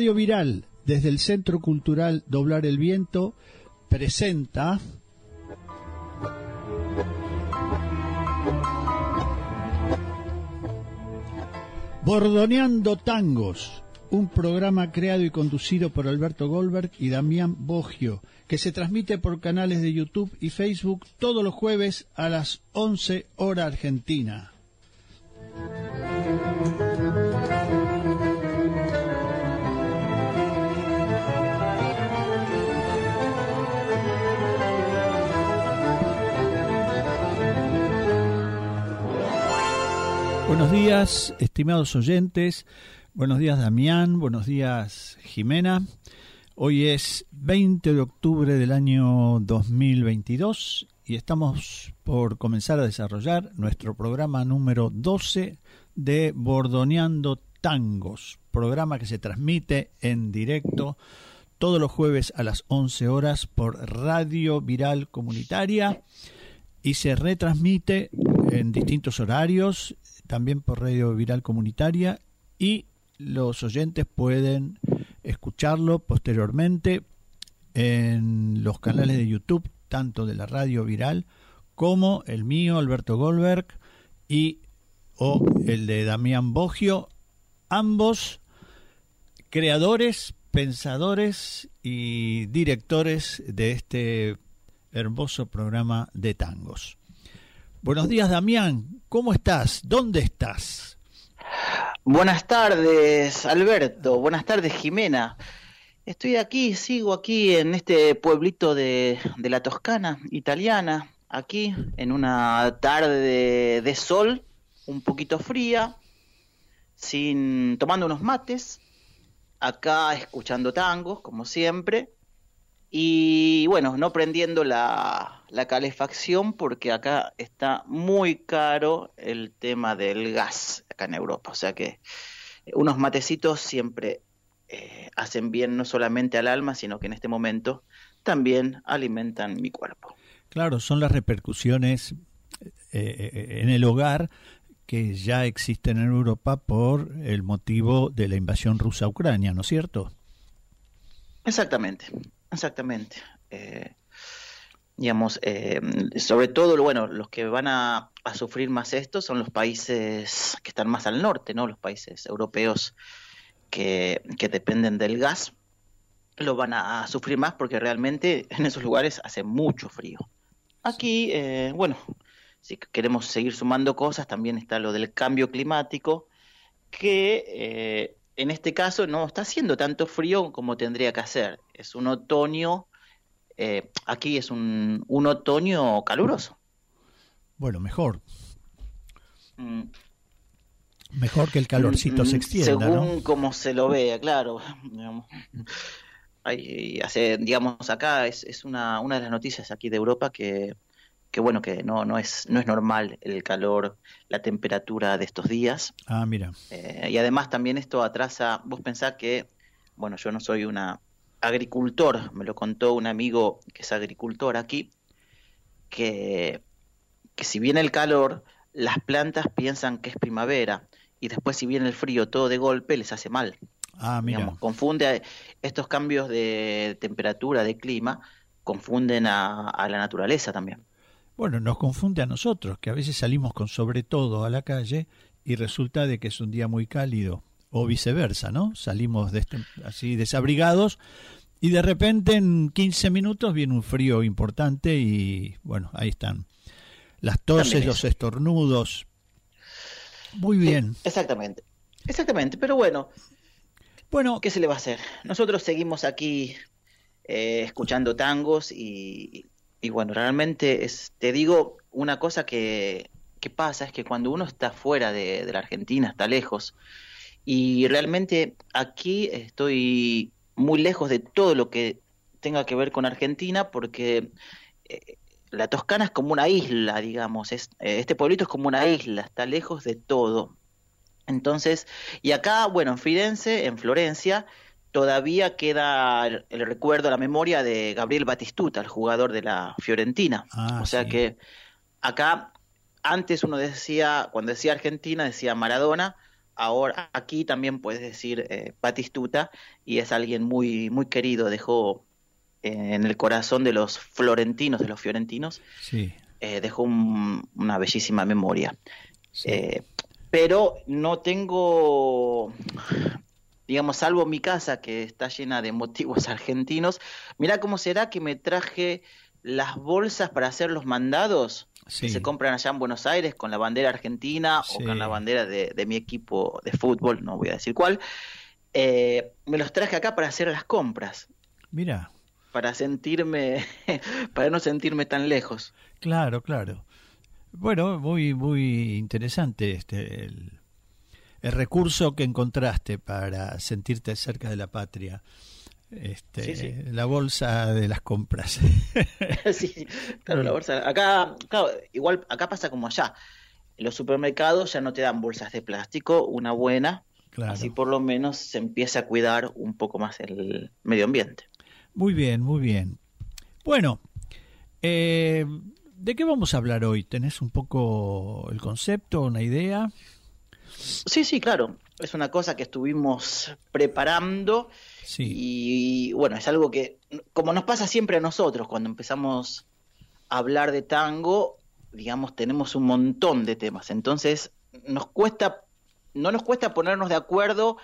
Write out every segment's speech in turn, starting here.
Viral, desde el Centro Cultural Doblar el Viento, presenta Bordoneando Tangos, un programa creado y conducido por Alberto Goldberg y Damián Bogio, que se transmite por canales de YouTube y Facebook todos los jueves a las 11 hora argentina. Buenos días, estimados oyentes. Buenos días, Damián. Buenos días, Jimena. Hoy es 20 de octubre del año 2022 y estamos por comenzar a desarrollar nuestro programa número 12 de Bordoneando Tangos, programa que se transmite en directo todos los jueves a las 11 horas por Radio Viral Comunitaria y se retransmite en distintos horarios también por Radio Viral Comunitaria y los oyentes pueden escucharlo posteriormente en los canales de YouTube, tanto de la Radio Viral como el mío, Alberto Goldberg, y o el de Damián Bogio, ambos creadores, pensadores y directores de este hermoso programa de tangos. Buenos días, Damián. ¿Cómo estás? ¿Dónde estás? Buenas tardes, Alberto. Buenas tardes, Jimena. Estoy aquí, sigo aquí en este pueblito de, la Toscana italiana, aquí en una tarde de, sol, un poquito fría, sin tomando unos mates, acá escuchando tangos, como siempre, y bueno, no prendiendo la, calefacción porque acá está muy caro el tema del gas acá en Europa. O sea que unos matecitos siempre eh, hacen bien no solamente al alma, sino que en este momento también alimentan mi cuerpo. Claro, son las repercusiones eh, eh, en el hogar que ya existen en Europa por el motivo de la invasión rusa a Ucrania, ¿no es cierto? Exactamente, Exactamente. Eh, digamos, eh, sobre todo, bueno, los que van a, sufrir más esto son los países que están más al norte, ¿no? Los países europeos que, dependen del gas, lo van a, sufrir más porque realmente en esos lugares hace mucho frío. Aquí, eh, bueno, si queremos seguir sumando cosas, también está lo del cambio climático, que en este caso no está haciendo tanto frío como tendría que hacer. Es un otoño, eh, aquí es un, otoño caluroso. Bueno, mejor. Mm. Mejor que el calorcito se mm, extienda. Según como se lo vea, claro. hace, digamos, acá es, es una, una de las noticias aquí de Europa que que bueno, que no, no, es, no es normal el calor, la temperatura de estos días. Ah, mira. Eh, y además también esto atrasa, vos pensás que, bueno, yo no soy una agricultor, me lo contó un amigo que es agricultor aquí, que, que si viene el calor, las plantas piensan que es primavera y después si viene el frío todo de golpe les hace mal. Ah, mira. confunde estos cambios de temperatura, de clima, confunden a la naturaleza también. Bueno, nos confunde a nosotros, que a veces salimos con sobre todo a la calle y resulta de que es un día muy cálido, o viceversa, ¿no? Salimos de este, así desabrigados y de repente en 15 minutos viene un frío importante y bueno, ahí están. Las toses, los estornudos. Muy bien. exactamente. Exactamente, pero bueno. Bueno, ¿qué se le va a hacer? Nosotros seguimos aquí eh, escuchando tangos y, y bueno, realmente es, te digo una cosa que, pasa, es que cuando uno está fuera de, la Argentina, está lejos, y realmente aquí estoy muy lejos de todo lo que tenga que ver con Argentina, porque eh, la Toscana es como una isla, digamos, es, este pueblito es como una isla, está lejos de todo. Entonces, y acá, bueno, en Firenze, en Florencia, todavía queda el, recuerdo, la memoria de Gabriel Batistuta, el jugador de la Fiorentina. Ah, o sea que acá, antes uno decía, cuando decía Argentina, decía Maradona, ahora aquí también puedes decir eh, Batistuta y es alguien muy, muy querido, dejó eh, en el corazón de los florentinos, de los fiorentinos, sí. Eh, dejó una bellísima memoria. pero no tengo, digamos, salvo mi casa que está llena de motivos argentinos, mira cómo será que me traje las bolsas para hacer los mandados que se compran allá en Buenos Aires con la bandera argentina o con la bandera de, mi equipo de fútbol, no voy a decir cuál, eh, me los traje acá para hacer las compras. Mira. Para sentirme, para no sentirme tan lejos. Claro, claro. Bueno, muy, muy interesante este el, el recurso que encontraste para sentirte cerca de la patria este, la bolsa de las compras. sí, claro, la bolsa. Acá, claro, igual acá pasa como allá. En los supermercados ya no te dan bolsas de plástico, una buena. Así por lo menos se empieza a cuidar un poco más el medio ambiente. Muy bien, muy bien. Bueno, eh, ¿de qué vamos a hablar hoy? ¿Tenés un poco el concepto, una idea? Sí, sí, claro. Es una cosa que estuvimos preparando y, bueno, es algo que, como nos pasa siempre a nosotros cuando empezamos a hablar de tango, digamos, tenemos un montón de temas. Entonces, nos cuesta, no nos cuesta ponernos de acuerdo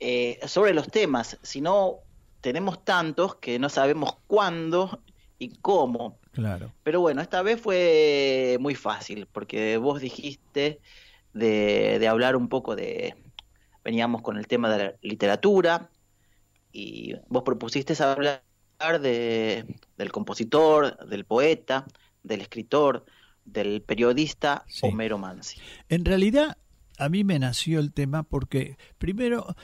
eh, sobre los temas, sino tenemos tantos que no sabemos cuándo y cómo. Claro. Pero bueno, esta vez fue muy fácil, porque vos dijiste de, de hablar un poco de, veníamos con el tema de la literatura, y vos propusiste hablar de, del compositor, del poeta, del escritor, del periodista Homero Mansi. En realidad, a mí me nació el tema porque, primero,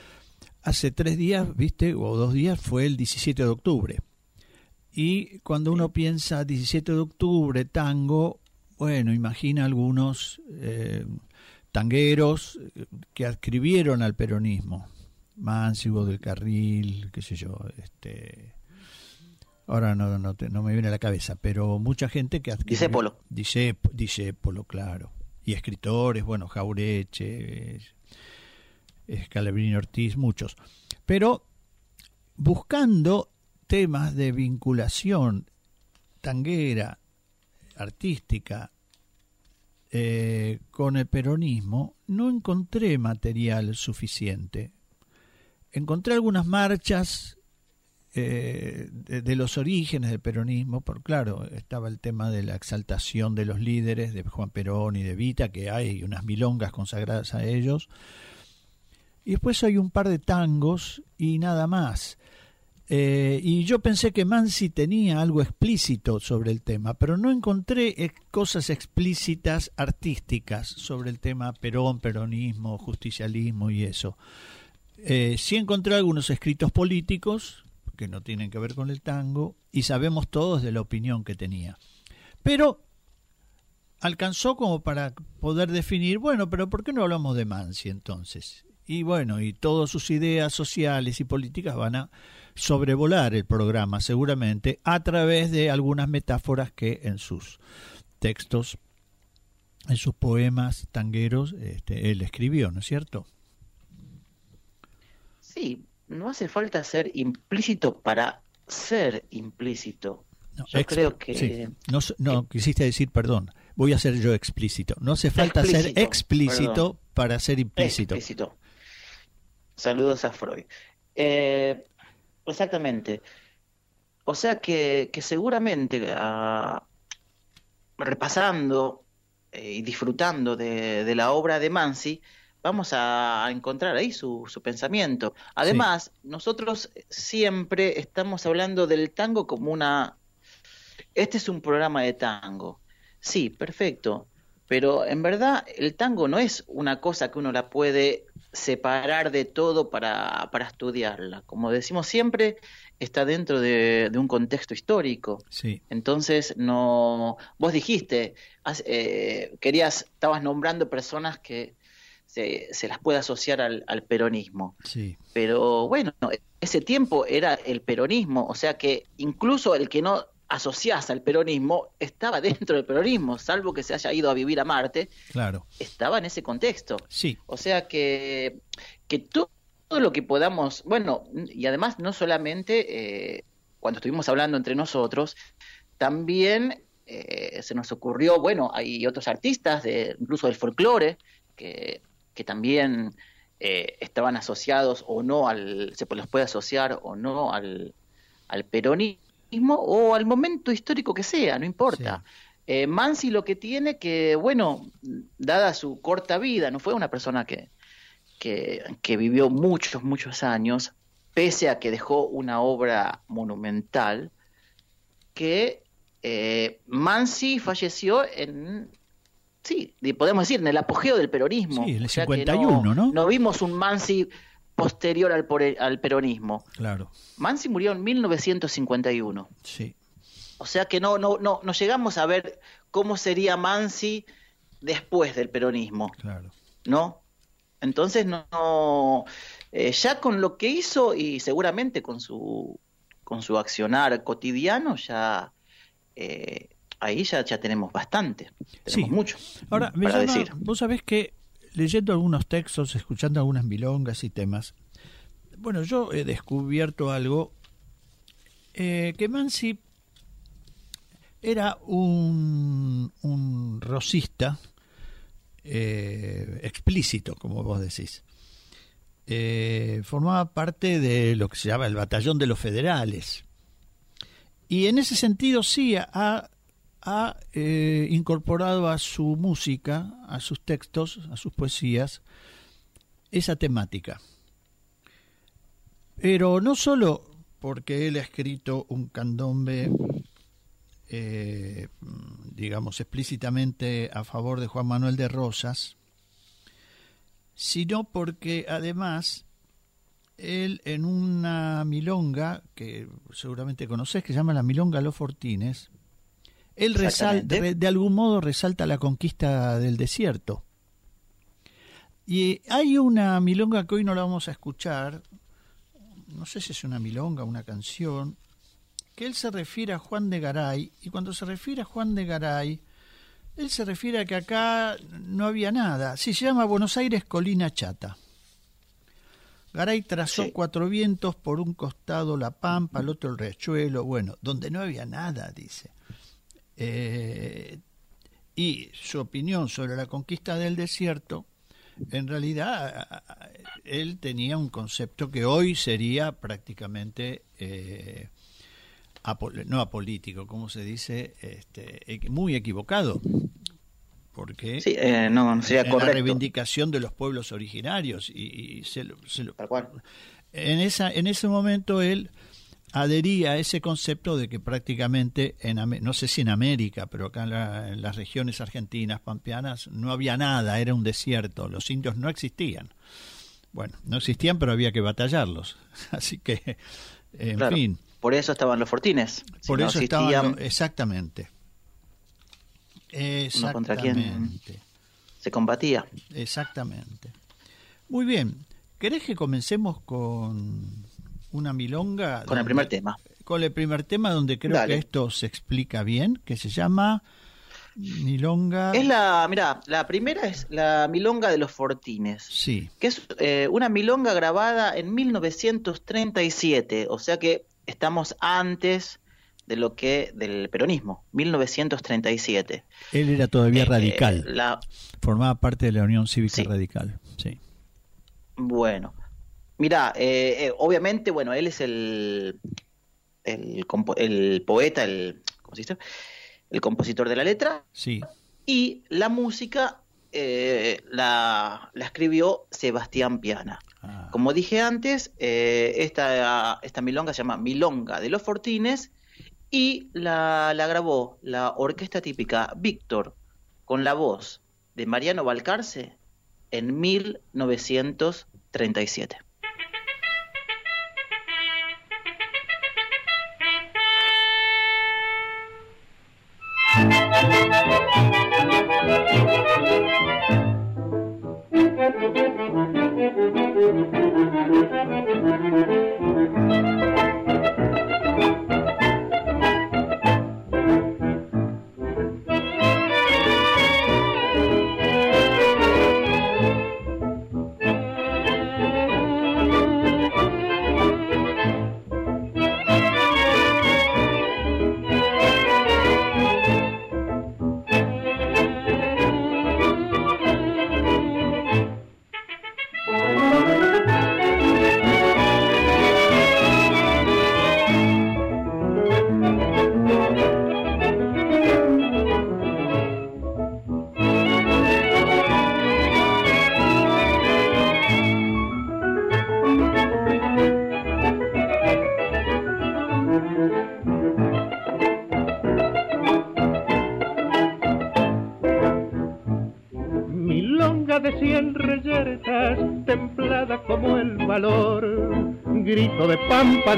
hace tres días, viste, o dos días, fue el 17 de octubre. Y cuando uno piensa 17 de octubre, tango, bueno, imagina algunos eh, tangueros que adscribieron al peronismo. Mansi, del Carril, qué sé yo, este ahora no, no, no, me viene a la cabeza, pero mucha gente que adquiere... Disépolo. Disépolo, claro. Y escritores, bueno, Jaureche, Scalabrini Ortiz, muchos. Pero buscando temas de vinculación tanguera, artística, eh, con el peronismo, no encontré material suficiente encontré algunas marchas eh, de, los orígenes del peronismo, por claro, estaba el tema de la exaltación de los líderes, de Juan Perón y de Vita, que hay unas milongas consagradas a ellos. Y después hay un par de tangos y nada más. Eh, y yo pensé que Mansi tenía algo explícito sobre el tema, pero no encontré cosas explícitas artísticas sobre el tema Perón, peronismo, justicialismo y eso. Eh, sí encontré algunos escritos políticos que no tienen que ver con el tango y sabemos todos de la opinión que tenía. Pero alcanzó como para poder definir, bueno, pero ¿por qué no hablamos de Mansi entonces? Y bueno, y todas sus ideas sociales y políticas van a sobrevolar el programa seguramente a través de algunas metáforas que en sus textos, en sus poemas tangueros, este, él escribió, ¿no es cierto? Sí, no hace falta ser implícito para ser implícito. No, yo creo que... No, quisiste decir, perdón, voy a ser yo explícito. No hace falta ser explícito para ser implícito. Explícito. Saludos a Freud. Eh, exactamente. O sea que, que seguramente ah, repasando eh, y disfrutando de, de, la obra de Mansi, vamos a encontrar ahí su, su pensamiento. Además, nosotros siempre estamos hablando del tango como una... Este es un programa de tango. Sí, perfecto. Pero en verdad el tango no es una cosa que uno la puede separar de todo para, para estudiarla. Como decimos siempre, está dentro de, un contexto histórico. Sí. Entonces, no, vos dijiste, eh, querías, estabas nombrando personas que se, las puede asociar al, peronismo. Sí. Pero bueno, ese tiempo era el peronismo, o sea que incluso el que no asociás al peronismo, estaba dentro del peronismo, salvo que se haya ido a vivir a Marte. Claro. Estaba en ese contexto. Sí. O sea que, que todo lo que podamos, bueno, y además no solamente eh, cuando estuvimos hablando entre nosotros, también eh, se nos ocurrió, bueno, hay otros artistas, de, incluso del folclore, que, que también eh, estaban asociados o no al, se los puede asociar o no al, al peronismo o al momento histórico que sea, no importa. Eh, Mansi lo que tiene que, bueno, dada su corta vida, no fue una persona que, que, que vivió muchos, muchos años, pese a que dejó una obra monumental, que eh, Mansi falleció en sí, podemos decir, en el apogeo del peronismo. Sí, en el 51, no, no, vimos un Mansi posterior al, al peronismo. Claro. Mansi murió en 1951. Sí. O sea que no, no, no, no llegamos a ver cómo sería Mansi después del peronismo. Claro. ¿No? Entonces no, eh, ya con lo que hizo y seguramente con su con su accionar cotidiano ya eh, ahí ya, ya tenemos bastante, tenemos sí. mucho. Ahora, me decir. vos sabés que leyendo algunos textos, escuchando algunas milongas y temas, bueno, yo he descubierto algo, eh, que Mansi era un, un rosista eh, explícito, como vos decís. Eh, formaba parte de lo que se llama el batallón de los federales. Y en ese sentido sí ha ha eh, incorporado a su música, a sus textos, a sus poesías, esa temática. Pero no solo porque él ha escrito un candombe, eh, digamos, explícitamente a favor de Juan Manuel de Rosas, sino porque además él en una milonga que seguramente conocés, que se llama la Milonga Los Fortines, él resalta, de algún modo resalta la conquista del desierto. Y hay una milonga que hoy no la vamos a escuchar, no sé si es una milonga, o una canción, que él se refiere a Juan de Garay, y cuando se refiere a Juan de Garay, él se refiere a que acá no había nada. Sí, se llama Buenos Aires Colina Chata. Garay trazó cuatro vientos, por un costado la pampa, al otro el riachuelo, bueno, donde no había nada, dice. Eh, y su opinión sobre la conquista del desierto, en realidad él tenía un concepto que hoy sería prácticamente eh, no apolítico, como se dice, este, muy equivocado, porque eh, no, la reivindicación de los pueblos originarios y, se en esa en ese momento él adhería a ese concepto de que prácticamente, en, no sé si en América, pero acá en, las regiones argentinas, pampeanas, no había nada, era un desierto, los indios no existían. Bueno, no existían, pero había que batallarlos. Así que, en fin. Por eso estaban los fortines. por eso estaban, exactamente. Exactamente. contra quién se combatía. Exactamente. Muy bien. ¿Querés que comencemos con una milonga. Con el primer tema. Con el primer tema donde creo que esto se explica bien, que se llama Milonga. Es la, mira, la primera es la Milonga de los Fortines. Sí. Que es eh, una milonga grabada en 1937, o sea que estamos antes de lo que del peronismo, 1937. Él era todavía eh, radical. La... Formaba parte de la Unión Cívica Radical, sí. Bueno, Mira, eh, eh, obviamente, bueno, él es el, el, poeta, el, ¿cómo se dice? el compositor de la letra. Sí. Y la música eh, la, escribió Sebastián Piana. Ah. Como dije antes, esta, esta milonga se llama Milonga de los Fortines y la, la grabó la orquesta típica Víctor con la voz de Mariano Balcarce en 1937.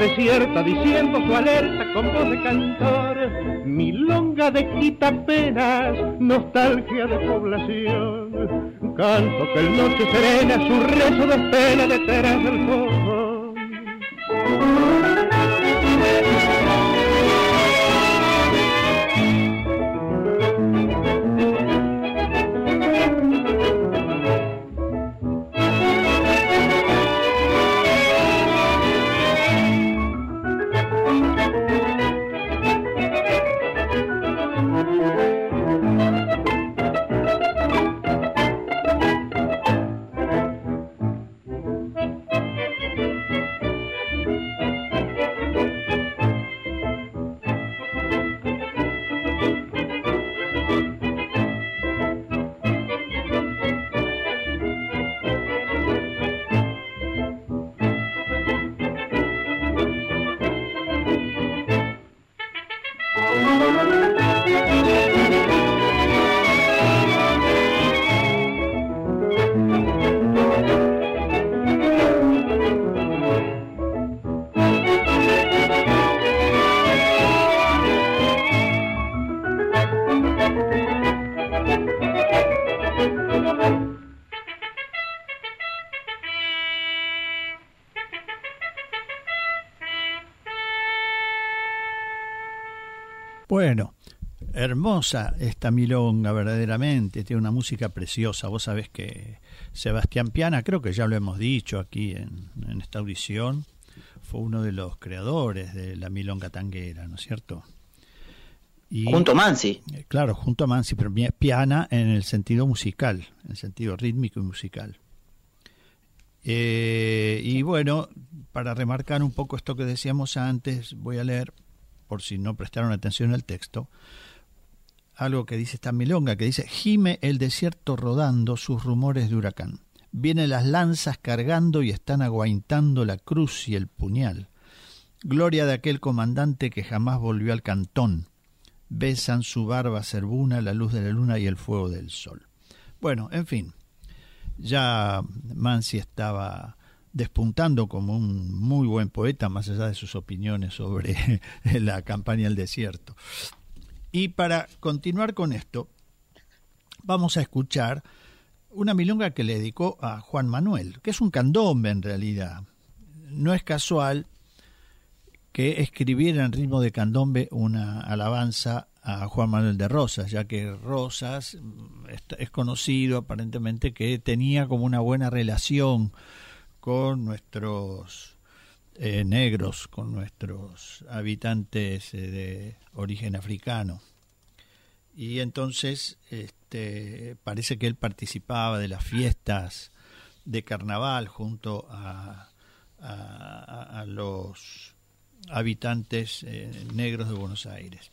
Desierta diciendo su alerta con voz de cantor. Milonga de quita penas, nostalgia de población. Canto que el noche serena su rezo de pena detrás del fuego. Bueno, hermosa esta milonga verdaderamente, tiene una música preciosa. Vos sabés que Sebastián Piana, creo que ya lo hemos dicho aquí en, esta audición, fue uno de los creadores de la milonga tanguera, ¿no es cierto? Y, junto a Mansi. Eh, claro, junto a Mansi, pero Piana en el sentido musical, en el sentido rítmico y musical. Eh, y bueno, para remarcar un poco esto que decíamos antes, voy a leer por si no prestaron atención al texto, algo que dice esta milonga, que dice, gime el desierto rodando sus rumores de huracán. Vienen las lanzas cargando y están aguaintando la cruz y el puñal. Gloria de aquel comandante que jamás volvió al cantón. Besan su barba cerbuna la luz de la luna y el fuego del sol. Bueno, en fin, ya Mansi estaba despuntando como un muy buen poeta, más allá de sus opiniones sobre la campaña del desierto. Y para continuar con esto, vamos a escuchar una milonga que le dedicó a Juan Manuel, que es un candombe en realidad. No es casual que escribiera en ritmo de candombe una alabanza a Juan Manuel de Rosas, ya que Rosas es conocido aparentemente que tenía como una buena relación con nuestros eh, negros, con nuestros habitantes eh, de origen africano. Y entonces este, parece que él participaba de las fiestas de carnaval junto a, a, los habitantes eh, negros de Buenos Aires.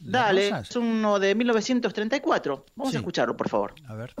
Dale, es uno de 1934. Vamos a escucharlo, por favor. A ver.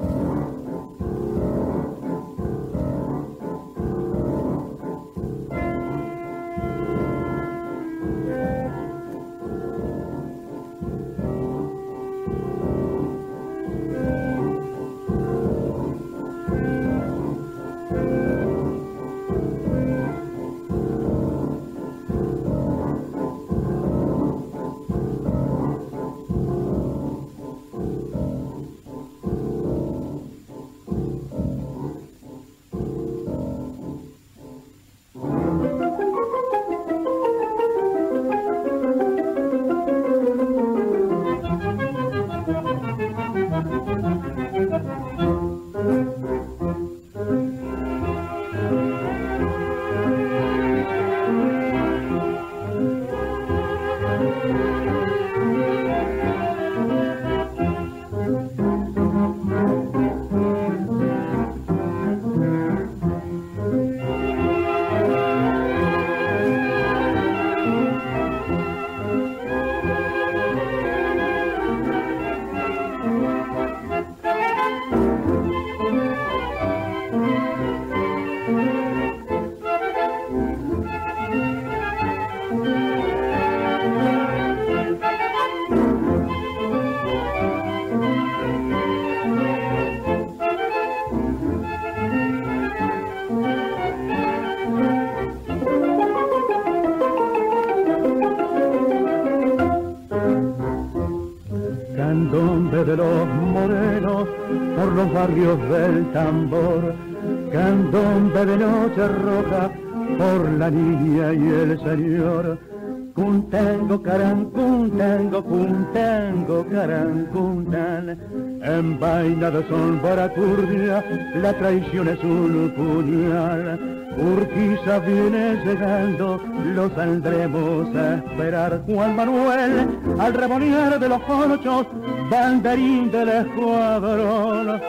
Barrios del tambor, candombe de noche roja por la niña y el señor. Cuntango, carancuntango, cuntango, carancuntan. En vaina de son baracurdia, la traición es un puñal. Urquiza viene llegando, lo saldremos a esperar. Juan Manuel, al remolier de los conchos, banderín del escuadrón.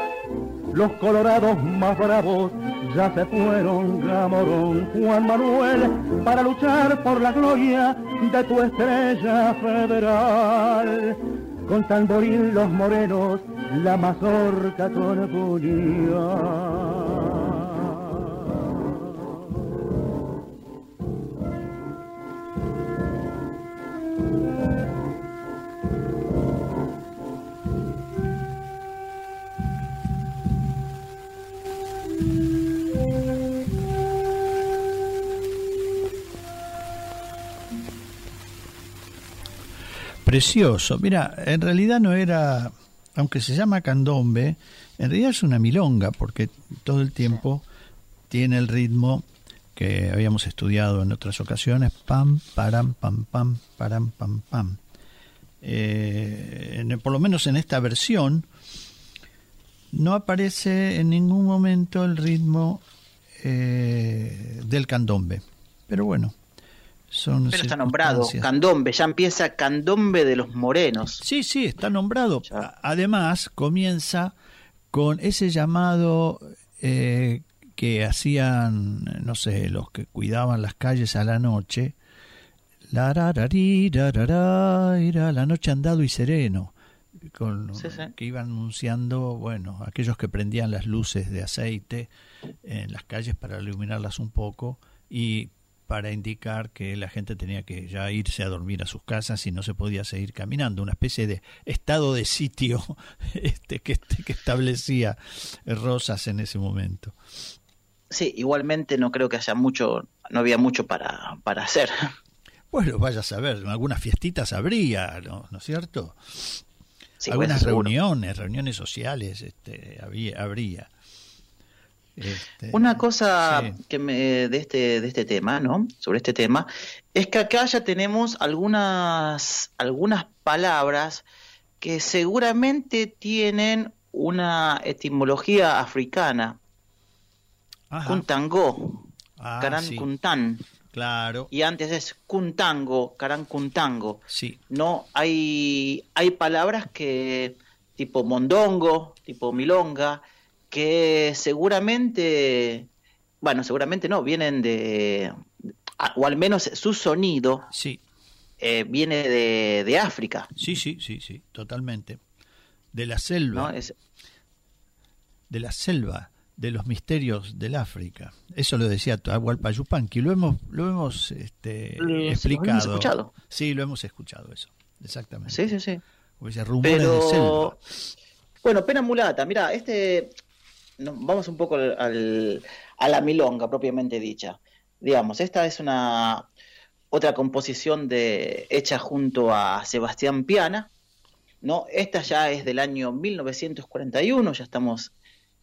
Los colorados más bravos ya se fueron, Gamorón, Juan Manuel, para luchar por la gloria de tu estrella federal. Con tamboril los morenos, la mazorca con. Precioso. Mira, en realidad no era, aunque se llama candombe, en realidad es una milonga, porque todo el tiempo tiene el ritmo que habíamos estudiado en otras ocasiones, pam, param, pam, pam, param, pam, pam. Eh, por lo menos en esta versión, no aparece en ningún momento el ritmo eh, del candombe. Pero bueno, pero está nombrado, candombe, ya empieza candombe de los morenos. Sí, sí, está nombrado. Además, comienza con ese llamado eh, que hacían, no sé, los que cuidaban las calles a la noche, la, la noche andado y sereno, con, que iban anunciando, bueno, aquellos que prendían las luces de aceite en las calles para iluminarlas un poco y para indicar que la gente tenía que ya irse a dormir a sus casas y no se podía seguir caminando, una especie de estado de sitio este, que, este, que establecía Rosas en ese momento. Sí, igualmente no creo que haya mucho, no había mucho para, para hacer. Bueno, vaya a saber, algunas fiestitas habría, ¿no, ¿No es cierto? Algunas reuniones, reuniones sociales este, había, habría. Este, Una cosa que me, de este de este tema, ¿no? Sobre este tema es que acá ya tenemos algunas algunas palabras que seguramente tienen una etimología africana. Kuntango, ah, Kuntan. Claro. Y antes es Kuntango, Kuntango. Sí. No hay hay palabras que tipo mondongo, tipo milonga, que seguramente, bueno, seguramente no, vienen de, o al menos su sonido sí. Eh, viene de, de, África. Sí, sí, sí, sí, totalmente. De la selva. De la selva, de los misterios del África. Eso lo decía Atahualpa Yupanqui. Lo hemos, lo hemos este, explicado. ¿Lo hemos escuchado? Sí, lo hemos escuchado eso, exactamente. Sí, sí, sí. rumores de selva. Bueno, pena mulata. Mira, este vamos un poco al, a la milonga propiamente dicha. Digamos, esta es una otra composición de, hecha junto a Sebastián Piana. ¿no? Esta ya es del año 1941, ya estamos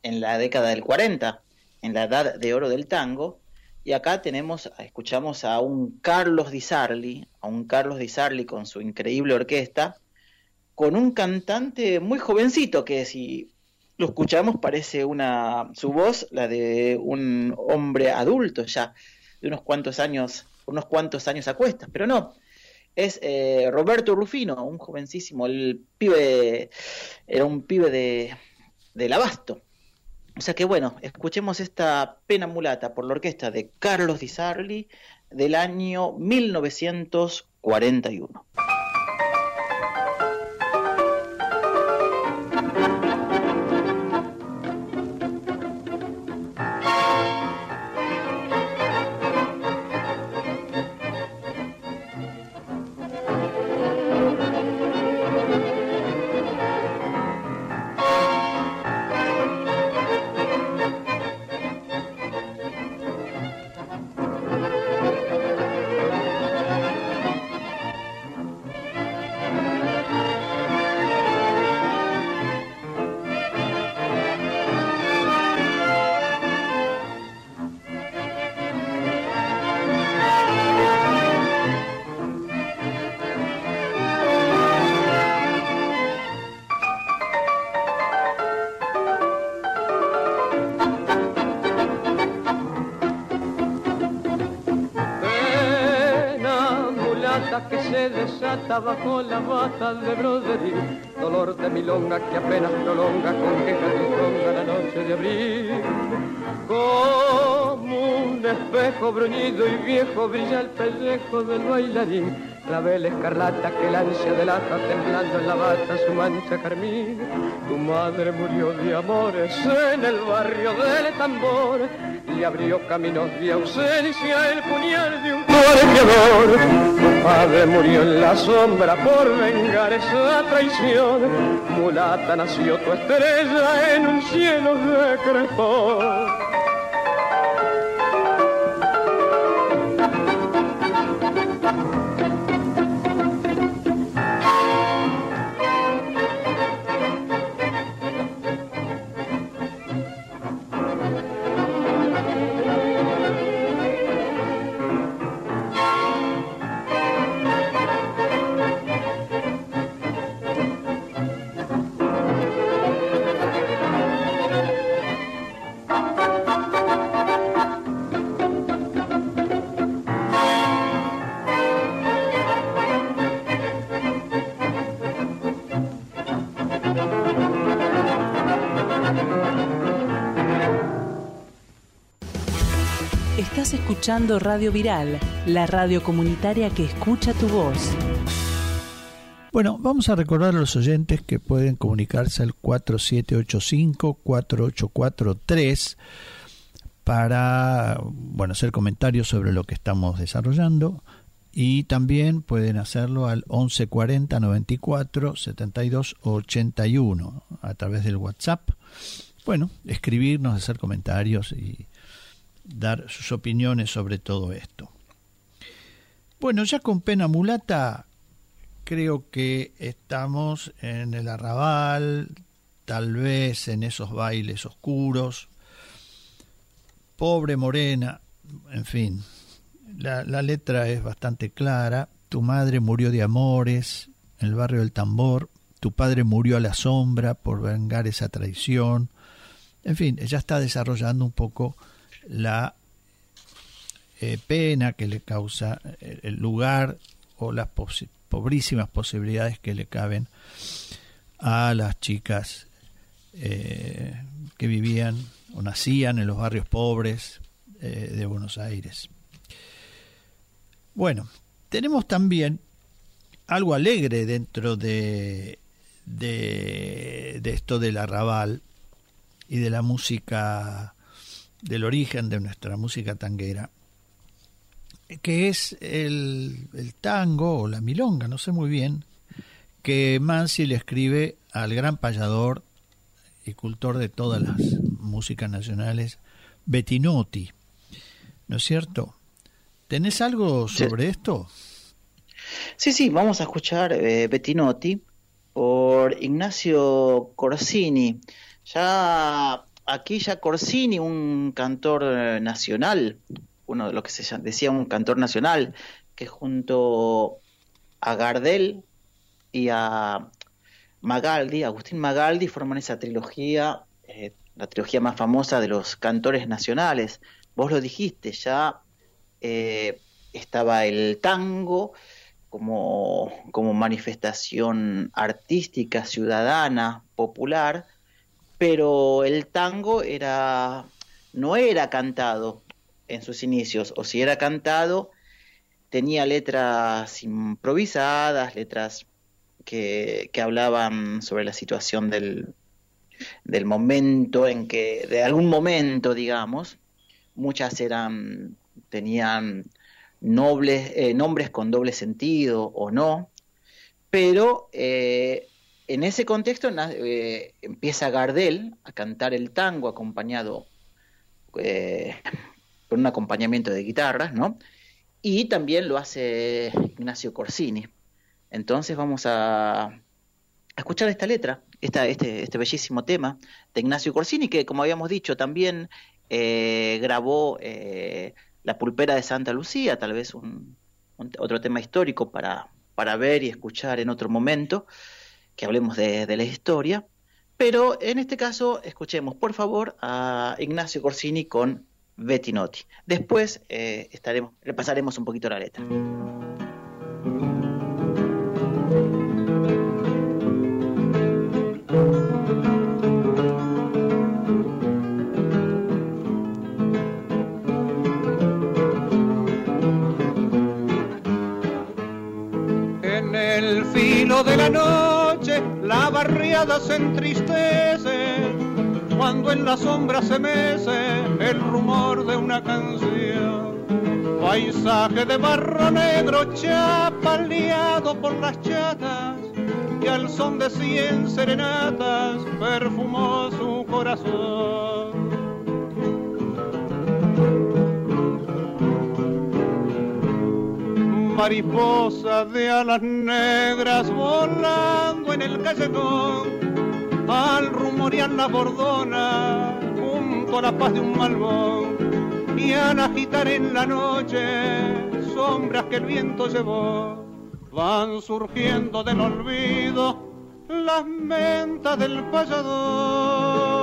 en la década del 40, en la edad de oro del tango. Y acá tenemos, escuchamos a un Carlos Di Sarli, a un Carlos Di Sarli con su increíble orquesta, con un cantante muy jovencito que si lo escuchamos, parece una su voz, la de un hombre adulto ya, de unos cuantos años, unos cuantos años a cuestas, pero no. Es eh, Roberto Rufino, un jovencísimo, el pibe, era un pibe de, del abasto. O sea que bueno, escuchemos esta pena mulata por la orquesta de Carlos Di Sarli del año 1941. Desata bajo la bata de broderí, dolor de milonga que apenas prolonga con queja tristonga la noche de abril. Como un espejo bruñido y viejo brilla el pellejo del bailarín clavel escarlata que el ansia delata temblando en la bata su mancha carmín. Tu madre murió de amores en el barrio del tambor y abrió caminos de ausencia el puñal de un colegiador. Tu padre murió en la sombra por vengar esa traición. Mulata nació tu estrella en un cielo de crepón. Radio Viral, la radio comunitaria que escucha tu voz. Bueno, vamos a recordar a los oyentes que pueden comunicarse al 4785-4843 para bueno, hacer comentarios sobre lo que estamos desarrollando y también pueden hacerlo al 1140 94 72 81 a través del WhatsApp. Bueno, escribirnos, hacer comentarios y dar sus opiniones sobre todo esto. Bueno, ya con pena mulata creo que estamos en el arrabal, tal vez en esos bailes oscuros. Pobre morena, en fin, la, letra es bastante clara. Tu madre murió de amores en el barrio del tambor, tu padre murió a la sombra por vengar esa traición. En fin, ella está desarrollando un poco la eh, pena que le causa eh, el lugar o las pobrísimas posibilidades que le caben a las chicas eh, que vivían o nacían en los barrios pobres de Buenos Aires. Bueno, tenemos también algo alegre dentro de, de, de esto del arrabal y de la música del origen de nuestra música tanguera, que es el, tango o la milonga, no sé muy bien, que Mansi le escribe al gran payador y cultor de todas las músicas nacionales, Bettinotti. ¿No es cierto? ¿Tenés algo sobre esto? Sí, sí, vamos a escuchar eh, Bettinotti por Ignacio Corsini. Ya aquí ya Corsini, un cantor eh, nacional, uno de lo que se decía un cantor nacional, que junto a Gardel y a Magaldi, Agustín Magaldi, forman esa trilogía, eh, la trilogía más famosa de los cantores nacionales. Vos lo dijiste, ya eh, estaba el tango como manifestación artística, ciudadana, popular, pero el tango era no era cantado en sus inicios, o si era cantado, tenía letras improvisadas, letras que, que hablaban sobre la situación del, del momento en que, de algún momento, digamos, muchas eran, tenían nobles, eh, nombres con doble sentido o no, pero eh, en ese contexto eh, empieza Gardel a cantar el tango acompañado eh, con un acompañamiento de guitarras, ¿no? Y también lo hace Ignacio Corsini. Entonces vamos a, escuchar esta letra, este, este, bellísimo tema de Ignacio Corsini, que como habíamos dicho también eh, grabó La pulpera de Santa Lucía, tal vez un, otro tema histórico para ver y escuchar en otro momento que hablemos de, de la historia, pero en este caso escuchemos por favor a Ignacio Corsini con Bettinotti. Después eh, estaremos, repasaremos un poquito la letra. En el filo de la noche la barriada se entristece, cuando en la sombra se mece el rumor de una canción. Paisaje de barro negro chapaleado por las chatas, y al son de cien serenatas perfumó su corazón. Mariposa de alas negras volando en el callejón, al rumorear la bordona junto a la paz de un malvón, y al agitar en la noche sombras que el viento llevó, van surgiendo del olvido las mentas del payador.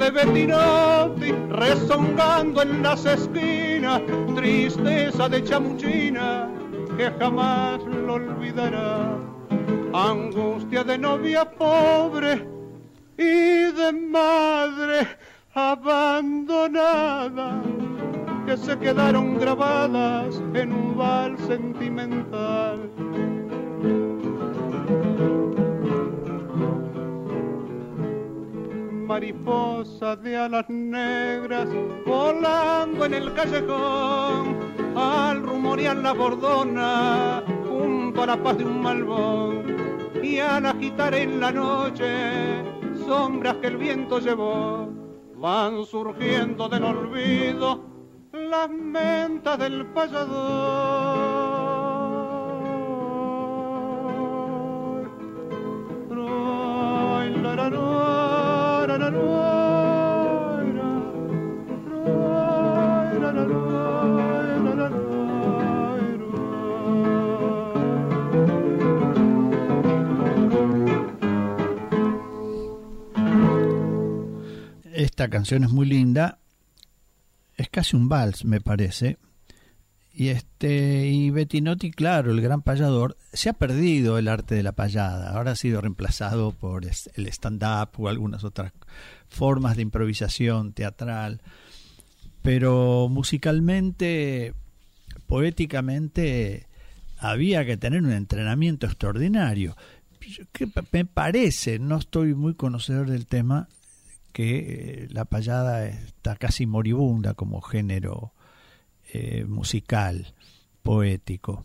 De Bettinotti rezongando en las esquinas, tristeza de chamuchina que jamás lo olvidará. Angustia de novia pobre y de madre abandonada que se quedaron grabadas en un val sentimental. Mariposa de alas negras volando en el callejón. Al rumorear la bordona junto a la paz de un malvón. Y al agitar en la noche sombras que el viento llevó. Van surgiendo del olvido las mentas del payador. Esta canción es muy linda, es casi un vals, me parece. Y este y Bettinotti, claro, el gran payador, se ha perdido el arte de la payada. Ahora ha sido reemplazado por el stand-up o algunas otras formas de improvisación teatral. Pero musicalmente, poéticamente, había que tener un entrenamiento extraordinario. Que me parece, no estoy muy conocedor del tema, que eh, la payada está casi moribunda como género eh, musical, poético.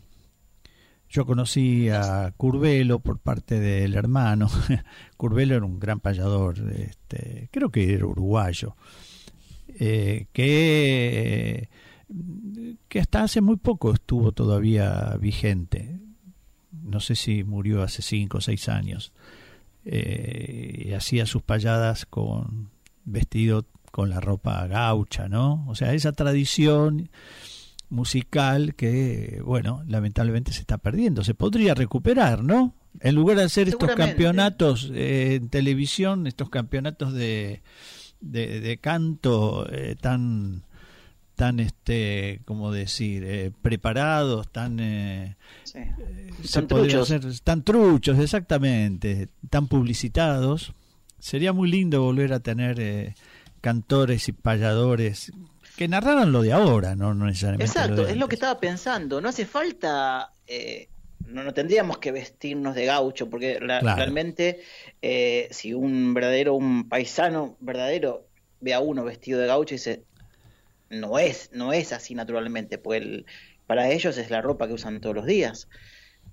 Yo conocí a Curvelo por parte del hermano. Curvelo era un gran payador, este, creo que era uruguayo, eh, que, que hasta hace muy poco estuvo todavía vigente. No sé si murió hace cinco o seis años eh, hacía sus payadas con vestido con la ropa gaucha, ¿no? O sea, esa tradición musical que, bueno, lamentablemente se está perdiendo. Se podría recuperar, ¿no? En lugar de hacer estos campeonatos eh, en televisión, estos campeonatos de, de, canto eh, tan tan este cómo decir eh, preparados tan eh, eh, tan truchos. tan truchos exactamente tan publicitados. Sería muy lindo volver a tener cantores y payadores que narraran lo de ahora no, no necesariamente exacto es lo que estaba pensando. No hace falta no, no tendríamos que vestirnos de gaucho porque realmente si un verdadero un paisano verdadero ve a uno vestido de gaucho y dice no es, no es así naturalmente, pues para ellos es la ropa que usan todos los días.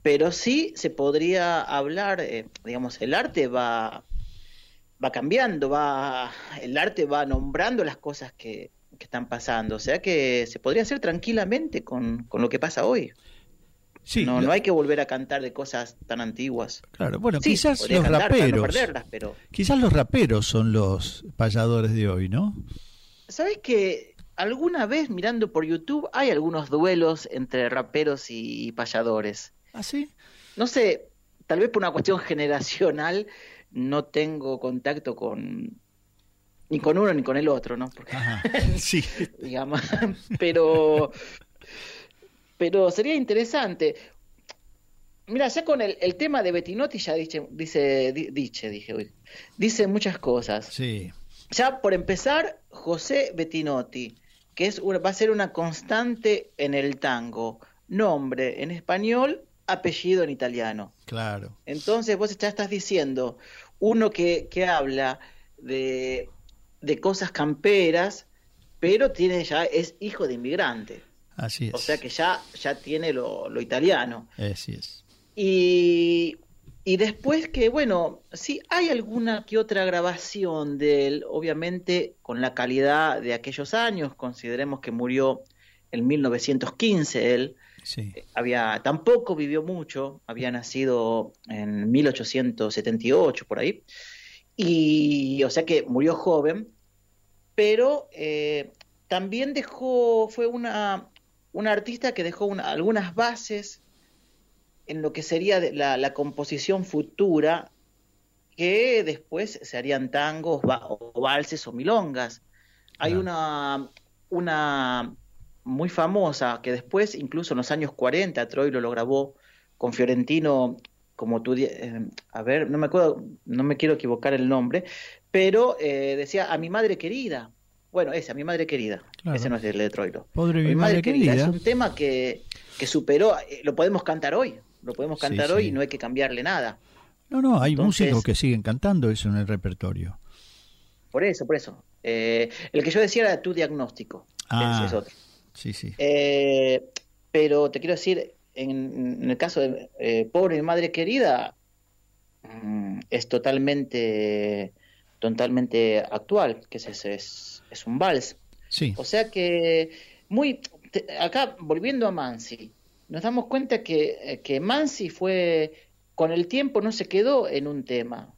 Pero sí se podría hablar, eh, digamos, el arte va, va cambiando, va, el arte va nombrando las cosas que, que están pasando. O sea que se podría hacer tranquilamente con, con lo que pasa hoy. Sí, no, no hay que volver a cantar de cosas tan antiguas. Claro, bueno, quizás los raperos. pero... Quizás los raperos son los payadores de hoy, ¿no? ¿Sabes que alguna vez mirando por YouTube hay algunos duelos entre raperos y payadores. ¿Ah, sí? No sé, tal vez por una cuestión generacional no tengo contacto con ni con uno ni con el otro, ¿no? sí. digamos, pero, pero sería interesante. Mira, ya con el, el, tema de Bettinotti ya dice, dice, dice, dije, dice muchas cosas. Sí. Ya por empezar, José Bettinotti, que es va a ser una constante en el tango. Nombre en español, apellido en italiano. Claro. Entonces vos ya estás diciendo, uno que, que habla de, de cosas camperas, pero tiene ya es hijo de inmigrante. Así es. O sea que ya, ya tiene lo, lo italiano. Así es. Y, y después que, bueno, sí hay alguna que otra grabación de él, obviamente con la calidad de aquellos años, consideremos que murió en 1915 él, sí. había, tampoco vivió mucho, había nacido en 1878 por ahí, y o sea que murió joven, pero eh, también dejó, fue una, una artista que dejó una, algunas bases en lo que sería la, la composición futura, que después se harían tangos o valses o milongas. Hay una, una muy famosa que después, incluso en los años 40, Troilo lo grabó con Fiorentino, como tú, eh, a ver, no me acuerdo, no me quiero equivocar el nombre, pero eh, decía a mi madre querida. Bueno, ese, a mi madre querida. Ese no es el de Troilo. mi, madre, querida. Es un tema que, que superó, eh, lo podemos cantar hoy lo podemos cantar hoy y no hay que cambiarle nada. No, no, hay músicos que siguen cantando eso en el repertorio. Por eso, por eso. Eh, el que yo decía era tu diagnóstico. Ah, es otro. Sí, sí. Eh, pero te quiero decir, en, el caso de eh, Pobre Madre Querida, mm, es totalmente, totalmente actual, que es, es, es un vals. Sí. O sea que, muy, acá volviendo a Mansi, nos damos cuenta que, eh, que Mansi fue, con el tiempo no se quedó en un tema.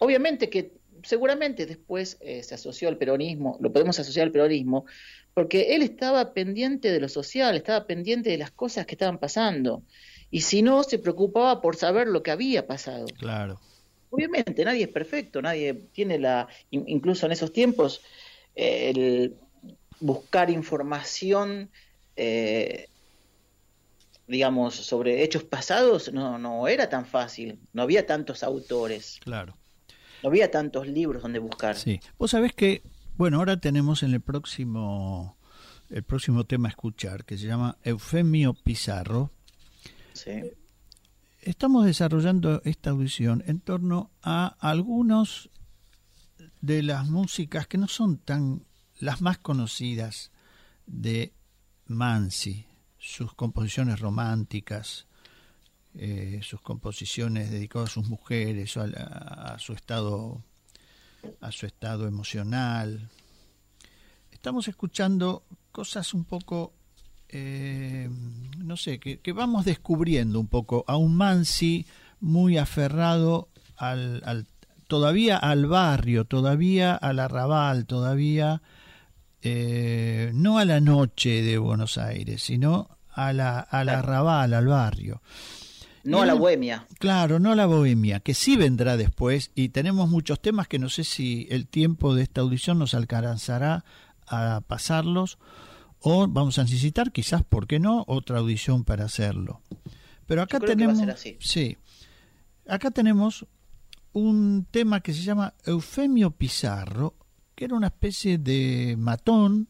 Obviamente que seguramente después eh, se asoció al peronismo, lo podemos asociar al peronismo, porque él estaba pendiente de lo social, estaba pendiente de las cosas que estaban pasando, y si no, se preocupaba por saber lo que había pasado. Claro. Obviamente, nadie es perfecto, nadie tiene la, incluso en esos tiempos, eh, el buscar información eh, digamos, sobre hechos pasados no, no era tan fácil, no había tantos autores. Claro. No había tantos libros donde buscar. Sí. Vos sabés que, bueno, ahora tenemos en el próximo, el próximo tema a escuchar, que se llama Eufemio Pizarro. Sí. Estamos desarrollando esta audición en torno a algunos de las músicas que no son tan las más conocidas de Mansi, sus composiciones románticas, eh, sus composiciones dedicadas a sus mujeres, a, su estado, a su estado emocional. Estamos escuchando cosas un poco, eh, no sé, que, vamos descubriendo un poco a un Mansi muy aferrado al, todavía al barrio, todavía al arrabal, todavía eh, no a la noche de Buenos Aires, sino a la, al arrabal, al barrio. No a la bohemia. Claro, no a la bohemia, que sí vendrá después y tenemos muchos temas que no sé si el tiempo de esta audición nos alcanzará a pasarlos o vamos a necesitar quizás, ¿por qué no?, otra audición para hacerlo. Pero acá tenemos... Sí. Acá tenemos un tema que se llama Eufemio Pizarro, que era una especie de matón,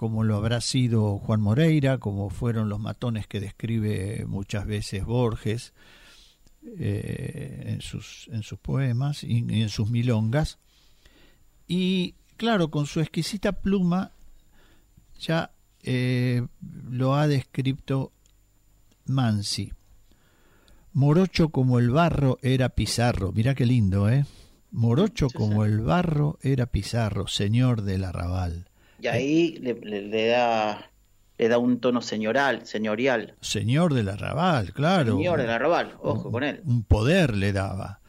como lo habrá sido Juan Moreira, como fueron los matones que describe muchas veces Borges eh, en, sus, en sus poemas y, en sus milongas. Y claro, con su exquisita pluma ya eh, lo ha descrito Mansi. Morocho como el barro era Pizarro. Mira qué lindo, ¿eh? Morocho como el barro era Pizarro, señor del arrabal. Y ahí le, da le da un tono señoral, señorial. Señor del arrabal, claro. Señor del arrabal, ojo con él. Un poder le daba,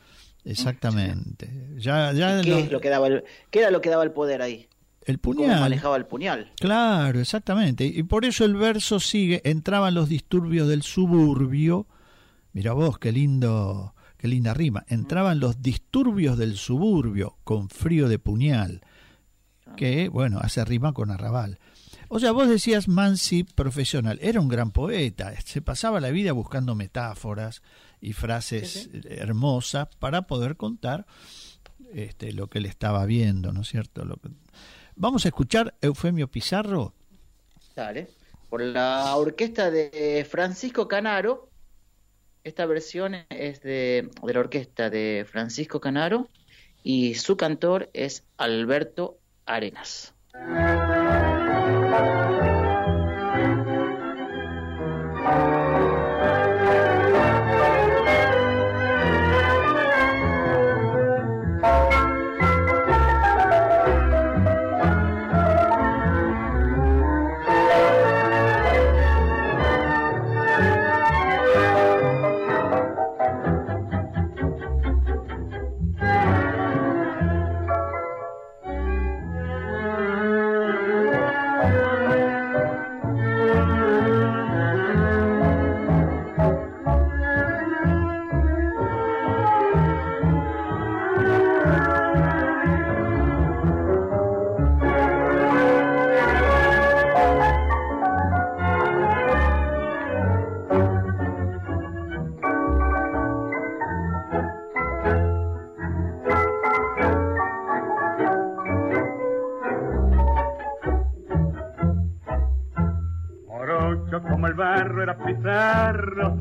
exactamente. Ya, ya ¿Qué, es lo que daba el, ¿Qué era lo que daba el poder ahí? El puñal. ¿Cómo manejaba el puñal? Claro, exactamente. Y por eso el verso sigue, entraban los disturbios del suburbio Mira vos, qué lindo, qué linda rima. Entraban los disturbios del suburbio con frío de puñal, que, bueno, hace rima con arrabal. O sea, vos decías Mansi profesional, era un gran poeta, se pasaba la vida buscando metáforas y frases hermosas para poder contar este, lo que él estaba viendo, ¿no es cierto? Lo Vamos a escuchar Eufemio Pizarro. Dale, por la orquesta de Francisco Canaro. Esta versión es de, de la orquesta de Francisco Canaro y su cantor es Alberto Arenas.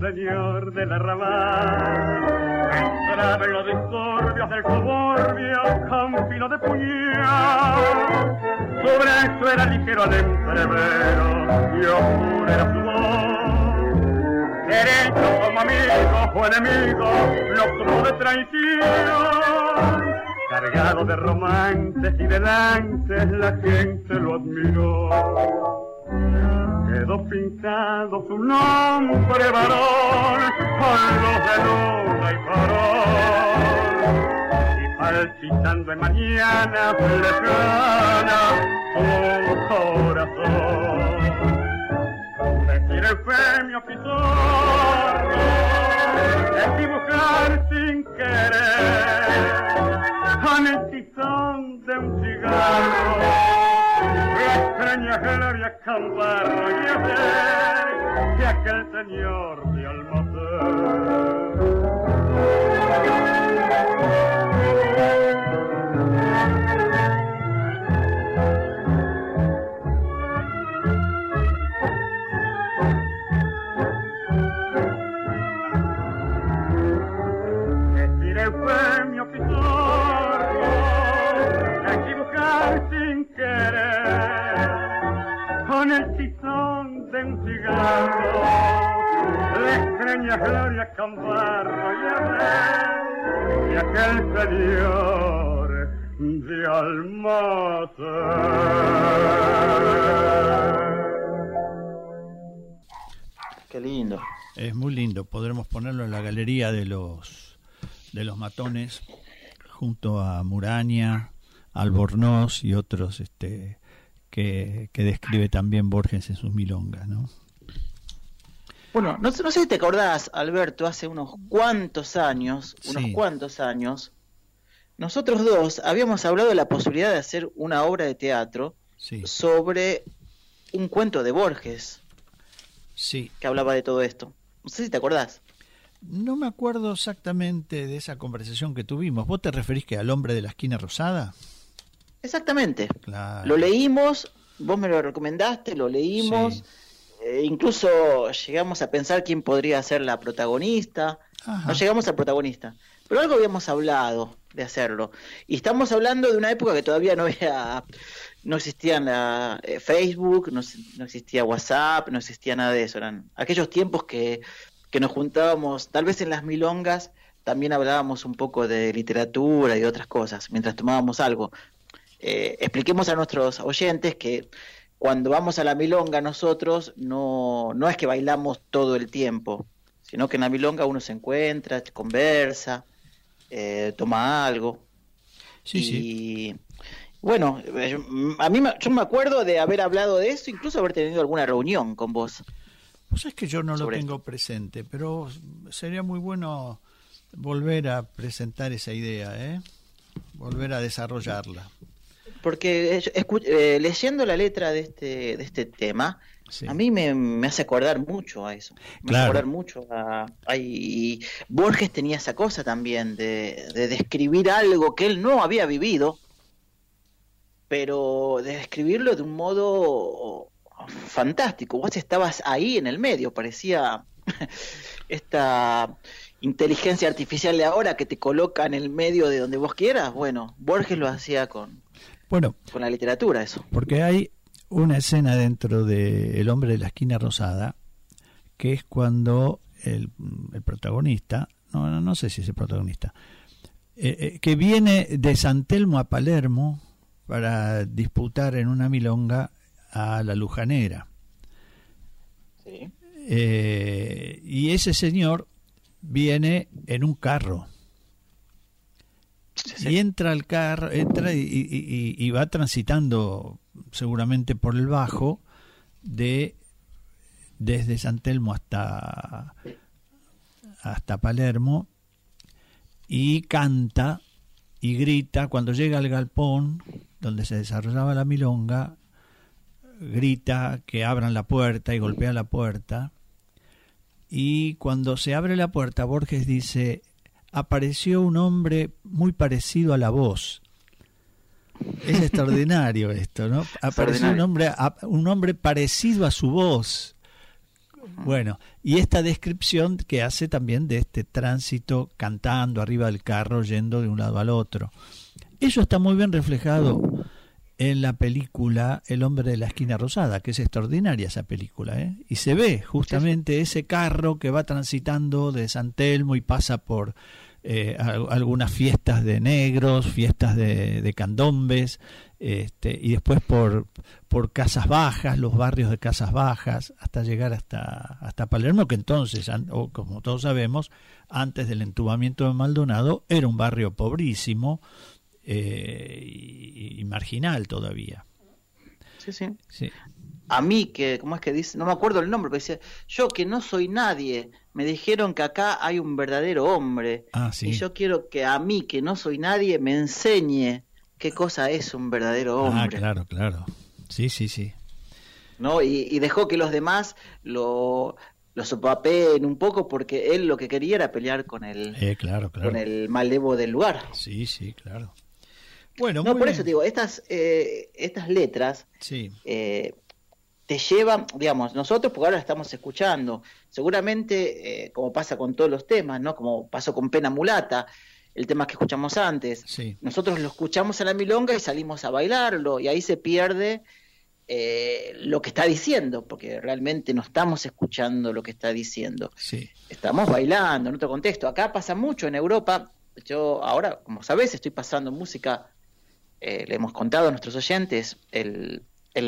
Señor del arrabal. Entraba en los disturbios del suburbio con filo de puñal. Sobre eso era ligero al entrevero y oscura era su voz. Derecho como amigo o enemigo, no supo de traición. Cargado de romances y de lances, la gente lo admiró quedó pintado su nombre varón con de luna y farol. Y palpitando en mañana lejana su corazón. Decir el premio pizarro es dibujar sin querer con el tizón de un cigarro extraña galería Cambarro y aquel señor de almacén. Gloria con barro y aquel señor de. Qué lindo. Es muy lindo, podremos ponerlo en la galería de los de los matones junto a Muraña, Albornoz y otros este que, describe también Borges en sus milongas, ¿no? Bueno, no, sé si te acordás, Alberto, hace unos cuantos años, unos cuantos años, nosotros dos habíamos hablado de la posibilidad de hacer una obra de teatro sobre un cuento de Borges. Sí. Que hablaba de todo esto. No sé si te acordás. No me acuerdo exactamente de esa conversación que tuvimos. ¿Vos te referís que al hombre de la esquina rosada? Exactamente. Lo leímos, vos me lo recomendaste, lo leímos, eh, incluso llegamos a pensar quién podría ser la protagonista. No llegamos al protagonista, pero algo habíamos hablado de hacerlo. Y estamos hablando de una época que todavía no había, no existía la, eh, Facebook, no, no, existía WhatsApp, no existía nada de eso. Eran aquellos tiempos que, que nos juntábamos, tal vez en las milongas, también hablábamos un poco de literatura y otras cosas, mientras tomábamos algo. Eh, expliquemos a nuestros oyentes que cuando vamos a la milonga nosotros no, no es que bailamos todo el tiempo, sino que en la milonga uno se encuentra, conversa, eh, toma algo. Sí, y, sí. Bueno, a mí yo me acuerdo de haber hablado de eso, incluso haber tenido alguna reunión con vos. Pues es que yo no lo tengo presente, pero sería muy bueno volver a presentar esa idea, ¿eh? volver a desarrollarla. Porque eh, leyendo la letra de este, de este tema, a mí me, hace acordar mucho a eso. Me hace acordar mucho a. Borges tenía esa cosa también de, de, describir algo que él no había vivido, pero de describirlo de un modo fantástico. Vos estabas ahí en el medio, parecía esta inteligencia artificial de ahora que te coloca en el medio de donde vos quieras. Bueno, Borges lo hacía con, bueno, con la literatura, eso. Porque hay una escena dentro de El hombre de la esquina rosada, que es cuando el, protagonista, no, no, sé si es el protagonista, eh, eh, que viene de San Telmo a Palermo para disputar en una milonga a la lujanera. Eh, y ese señor viene en un carro. Y entra al carro, entra y, va transitando seguramente por el bajo de desde San Telmo hasta hasta Palermo y canta y grita cuando llega al galpón donde se desarrollaba la milonga grita que abran la puerta y golpea la puerta. Y cuando se abre la puerta, Borges dice, apareció un hombre muy parecido a la voz. Es extraordinario esto, ¿no? Apareció un hombre, un hombre parecido a su voz. Bueno, y esta descripción que hace también de este tránsito cantando arriba del carro, yendo de un lado al otro. Eso está muy bien reflejado en la película El hombre de la esquina rosada, que es extraordinaria esa película, ¿eh? y se ve justamente ese carro que va transitando de San Telmo y pasa por eh, algunas fiestas de negros, fiestas de, candombes, este, y después por, por casas bajas, los barrios de casas bajas, hasta llegar hasta, hasta Palermo, que entonces, o como todos sabemos, antes del entubamiento de Maldonado, era un barrio pobrísimo, eh, y, marginal todavía. Sí, sí, A mí, que, ¿cómo es que dice? No me acuerdo el nombre, pero dice, yo que no soy nadie, me dijeron que acá hay un verdadero hombre. Ah, y yo quiero que a mí, que no soy nadie, me enseñe qué cosa es un verdadero ah, hombre. Ah, claro, claro. Sí, sí, sí. ¿No? Y, dejó que los demás lo, lo sopapeen un poco porque él lo que quería era pelear con el, eh, claro, claro. con el malevo del lugar. Sí, sí, claro. Bueno, no, por eso digo, estas, eh, estas letras eh, te llevan, digamos, nosotros porque ahora estamos escuchando, seguramente, eh, como pasa con todos los temas, ¿no? Como pasó con Pena Mulata, el tema que escuchamos antes, nosotros lo escuchamos en la milonga y salimos a bailarlo, y ahí se pierde lo que está diciendo, porque realmente no estamos escuchando lo que está diciendo. Estamos bailando en otro contexto. Acá pasa mucho en Europa. Yo ahora, como sabes, estoy pasando música eh, le hemos contado a nuestros oyentes, el,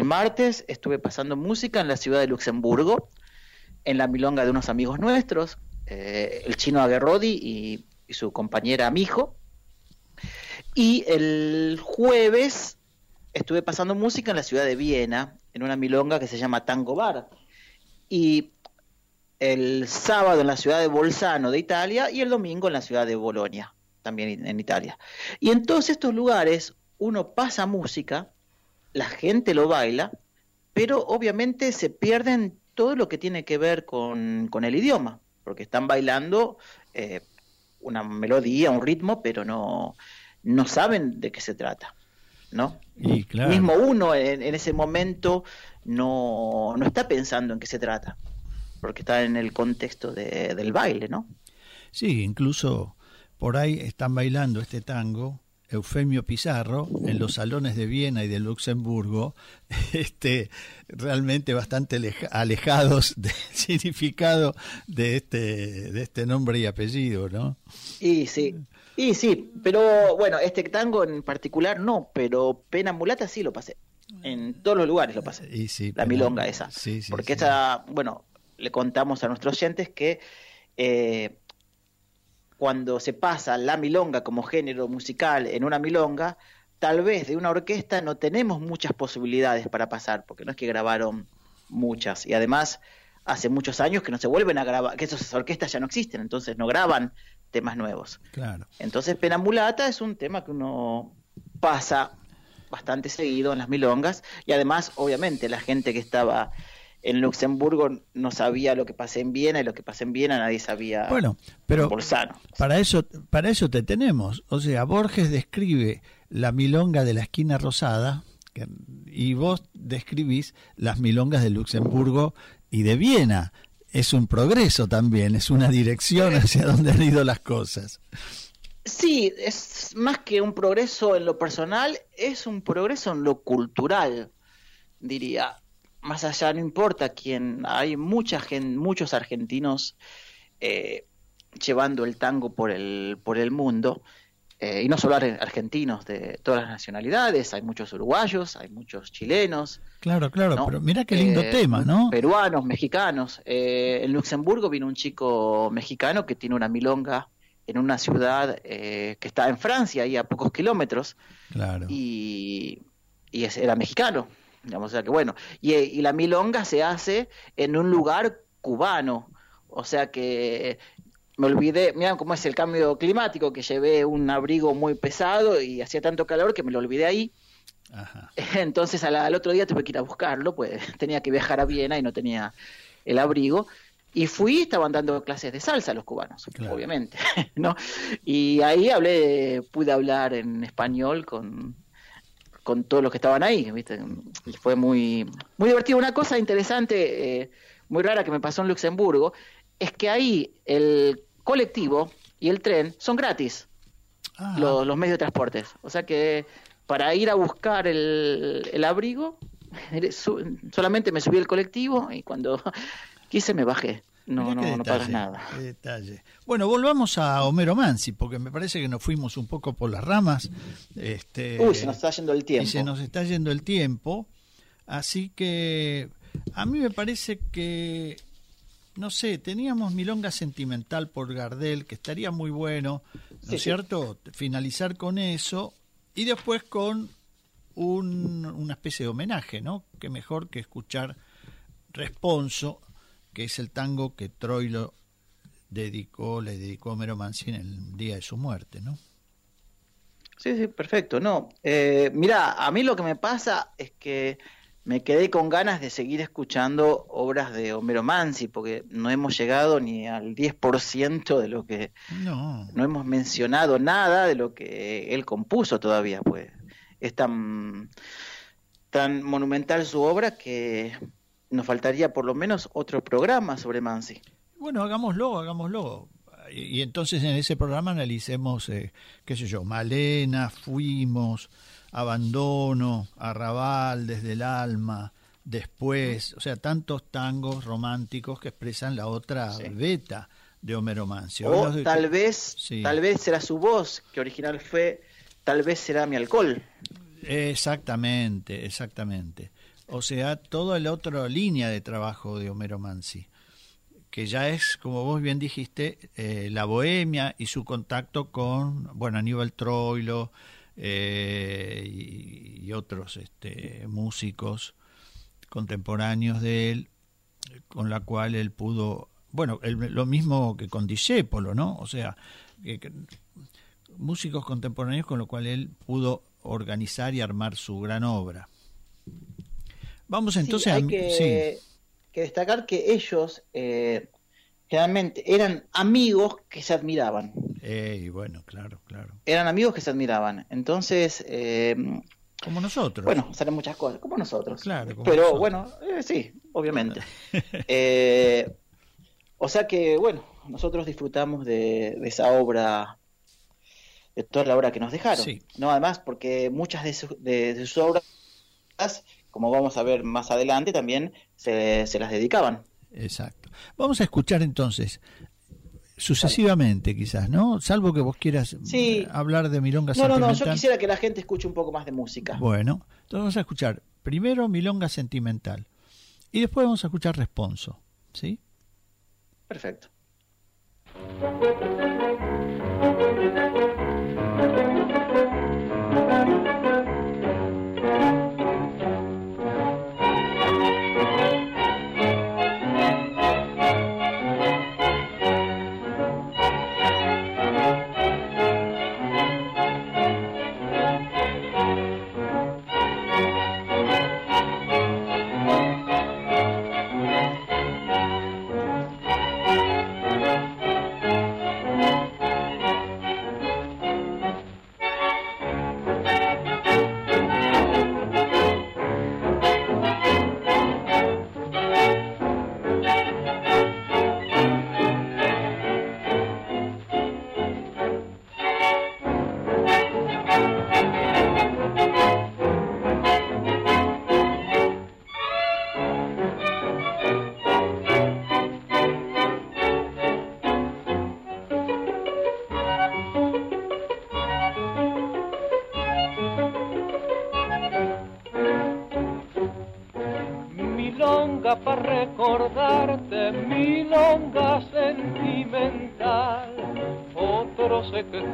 martes estuve pasando música en la ciudad de Luxemburgo, en la milonga de unos amigos nuestros, eh, el chino Aguerrodi y, su compañera Mijo. Y el jueves estuve pasando música en la ciudad de Viena, en una milonga que se llama Tango Bar. Y el sábado en la ciudad de Bolzano de Italia y el domingo en la ciudad de Bolonia, también en Italia. Y en todos estos lugares uno pasa música, la gente lo baila, pero obviamente se pierden todo lo que tiene que ver con, el idioma, porque están bailando eh, una melodía, un ritmo, pero no, no saben de qué se trata. ¿no? Y claro. Mismo uno en, ese momento no, no, está pensando en qué se trata, porque está en el contexto de, del baile, ¿no? Sí, incluso por ahí están bailando este tango Eufemio Pizarro en los salones de Viena y de Luxemburgo, este, realmente bastante alejados del significado de este, de este nombre y apellido, ¿no? Y sí, y sí, pero bueno, este tango en particular no, pero Pena Mulata sí lo pasé. En todos los lugares lo pasé. Y sí, la milonga esa. Sí, sí, porque esta, bueno, le contamos a nuestros oyentes que eh, cuando se pasa la milonga como género musical en una milonga, tal vez de una orquesta no tenemos muchas posibilidades para pasar, porque no es que grabaron muchas. Y además hace muchos años que no se vuelven a grabar, que esas orquestas ya no existen, entonces no graban temas nuevos. Claro. Entonces Penamulata es un tema que uno pasa bastante seguido en las milongas y además, obviamente, la gente que estaba en Luxemburgo no sabía lo que pasé en Viena y lo que pasé en Viena nadie sabía bueno pero para eso para eso te tenemos. O sea Borges describe la milonga de la esquina rosada y vos describís las milongas de Luxemburgo y de Viena. Es un progreso también es una dirección hacia donde han ido las cosas. Sí, es más que un progreso en lo personal, es un progreso en lo cultural, diría. Más allá, no importa quién, hay mucha gente, muchos argentinos eh, llevando el tango por el, por el mundo, eh, y no solo argentinos de todas las nacionalidades, hay muchos uruguayos, hay muchos chilenos. Claro, claro, pero mira qué lindo eh, tema, ¿no? Peruanos, mexicanos. en Luxemburgo vino un chico mexicano que tiene una milonga en una ciudad eh, que está en Francia, ahí a pocos kilómetros, claro. y, y era mexicano, digamos, o sea que bueno, y, la milonga se hace en un lugar cubano, o sea que me olvidé, mira cómo es el cambio climático, que llevé un abrigo muy pesado y hacía tanto calor que me lo olvidé ahí. Entonces al, otro día tuve que ir a buscarlo, pues tenía que viajar a Viena y no tenía el abrigo. Y fui, estaban dando clases de salsa los cubanos, obviamente, ¿no? Y ahí hablé, pude hablar en español con, con todos los que estaban ahí, ¿viste? Y fue muy, muy divertido. Una cosa interesante, eh, muy rara que me pasó en Luxemburgo, es que ahí el colectivo y el tren son gratis, ah. los, los, medios de transporte. O sea que para ir a buscar el, el abrigo, solamente me subí al colectivo y cuando quise me bajé. No, no, no para nada. detalle. Bueno, volvamos a Homero Mansi, porque me parece que nos fuimos un poco por las ramas. Este, Uy, se nos está yendo el tiempo. Y se nos está yendo el tiempo. Así que a mí me parece que, no sé, teníamos Milonga Sentimental por Gardel, que estaría muy bueno, ¿no es cierto? Finalizar con eso y después con un, una especie de homenaje, ¿no? Que mejor que escuchar Responso que es el tango que Troilo dedicó, le dedicó a Homero Mansi en el día de su muerte, ¿no? Sí, sí, perfecto. No, eh, mira, a mí lo que me pasa es que me quedé con ganas de seguir escuchando obras de Homero Mansi, porque no hemos llegado ni al 10% de lo que... No. No hemos mencionado nada de lo que él compuso todavía, pues. Es tan, tan monumental su obra que nos faltaría por lo menos otro programa sobre Mansi. Bueno, hagámoslo, hagámoslo. Y, entonces en ese programa analicemos, eh, qué sé yo, Malena, Fuimos, Abandono, Arrabal, Desde el Alma, Después, o sea, tantos tangos románticos que expresan la otra beta de Homero Mansi. O tal vez, tal vez será su voz, que original fue, tal vez será mi alcohol. Exactamente, exactamente. O sea, toda la otra línea de trabajo de Homero Mansi, que ya es, como vos bien dijiste, eh, la bohemia y su contacto con, bueno, Aníbal Troilo eh, y, otros este, músicos contemporáneos de él, con la cual él pudo, bueno, lo mismo que con Discépolo, ¿no? O sea, músicos contemporáneos con lo cual él pudo organizar y armar su gran obra. Vamos entonces hay a... que, que, destacar que ellos eh, generalmente eran amigos que se admiraban. Eh, bueno, claro, claro. Eran amigos que se admiraban. Entonces... Eh, como nosotros. Bueno, salen muchas cosas, como nosotros. Claro, Pero bueno, eh, sí, obviamente. o sea que, bueno, nosotros disfrutamos de, esa obra, de toda la obra que nos dejaron. No, además, porque muchas de, de sus obras como vamos a ver más adelante, también se, las dedicaban. Exacto. Vamos a escuchar entonces, sucesivamente quizás, ¿no? Salvo que vos quieras eh, hablar de Milonga Sentimental. No, no, yo quisiera que la gente escuche un poco más de música. Bueno, entonces vamos a escuchar primero Milonga Sentimental y después vamos a escuchar Responso, ¿sí? Perfecto.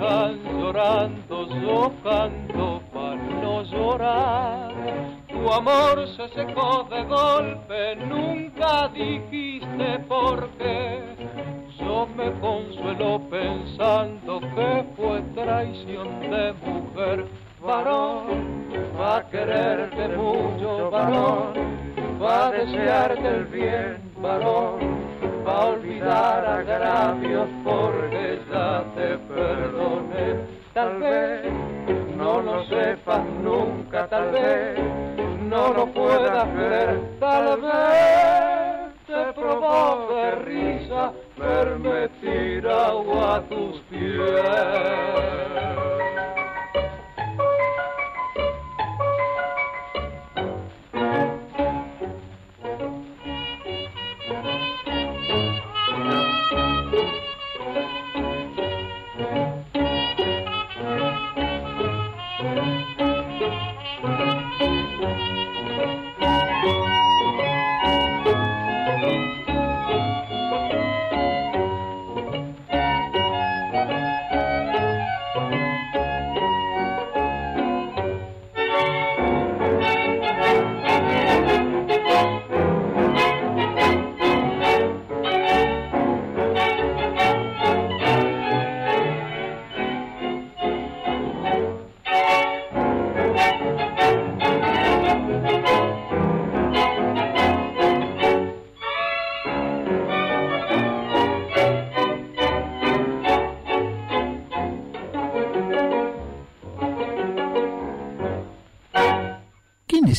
Quejan llorando, yo canto para no llorar. Tu amor se secó de golpe, nunca dijiste por qué. Yo me consuelo pensando que fue traición de mujer varón, va a quererte mucho, varón, va a desearte el bien, varón, va a olvidar agravios porque ya te perdoné. Tal vez no lo sepas nunca, tal vez no lo puedas ver, tal vez te provoque risa verme tirado a tus pies.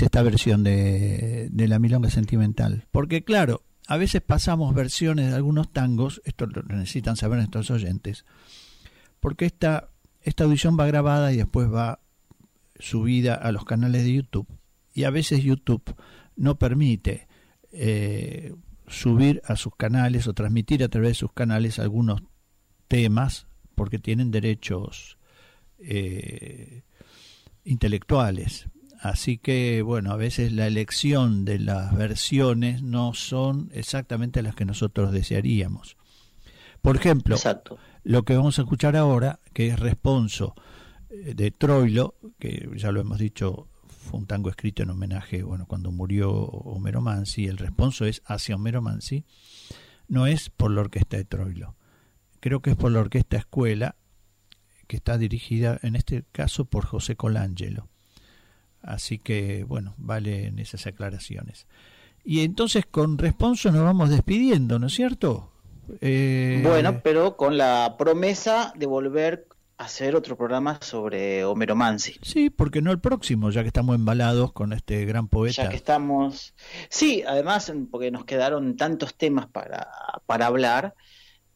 Esta versión de, la milonga sentimental. Porque claro, a veces pasamos versiones de algunos tangos, esto lo necesitan saber nuestros oyentes, porque esta, esta audición va grabada y después va subida a los canales de YouTube. Y a veces YouTube no permite eh, subir a sus canales o transmitir a través de sus canales algunos temas porque tienen derechos eh, intelectuales. Así que, bueno, a veces la elección de las versiones no son exactamente las que nosotros desearíamos. Por ejemplo, lo que vamos a escuchar ahora, que es Responso eh, de Troilo, que ya lo hemos dicho, fue un tango escrito en homenaje, bueno, cuando murió Homero Mansi, el responso es hacia Homero Mansi, no es por la orquesta de Troilo, creo que es por la orquesta Escuela, que está dirigida en este caso por José Colangelo. Así que, bueno, valen esas aclaraciones. Y entonces con Responso nos vamos despidiendo, ¿no es cierto? Eh... Bueno, pero con la promesa de volver a hacer otro programa sobre Homero Mansi. Sí, porque no el próximo, ya que estamos embalados con este gran poeta. Ya que estamos... Sí, además, porque nos quedaron tantos temas para, para hablar,